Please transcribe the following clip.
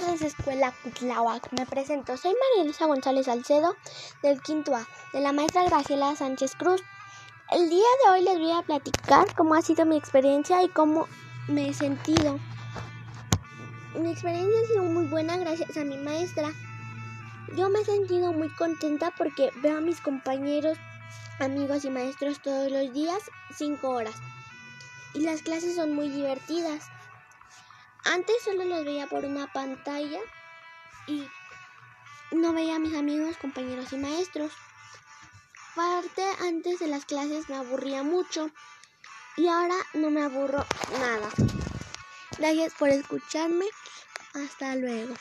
tardes, Escuela. Me presento. Soy María Elisa González Salcedo, del quinto A, de la maestra Graciela Sánchez Cruz. El día de hoy les voy a platicar cómo ha sido mi experiencia y cómo me he sentido. Mi experiencia ha sido muy buena gracias a mi maestra. Yo me he sentido muy contenta porque veo a mis compañeros, amigos y maestros todos los días, cinco horas. Y las clases son muy divertidas. Antes solo los veía por una pantalla y no veía a mis amigos, compañeros y maestros. Parte antes de las clases me aburría mucho y ahora no me aburro nada. Gracias por escucharme. Hasta luego.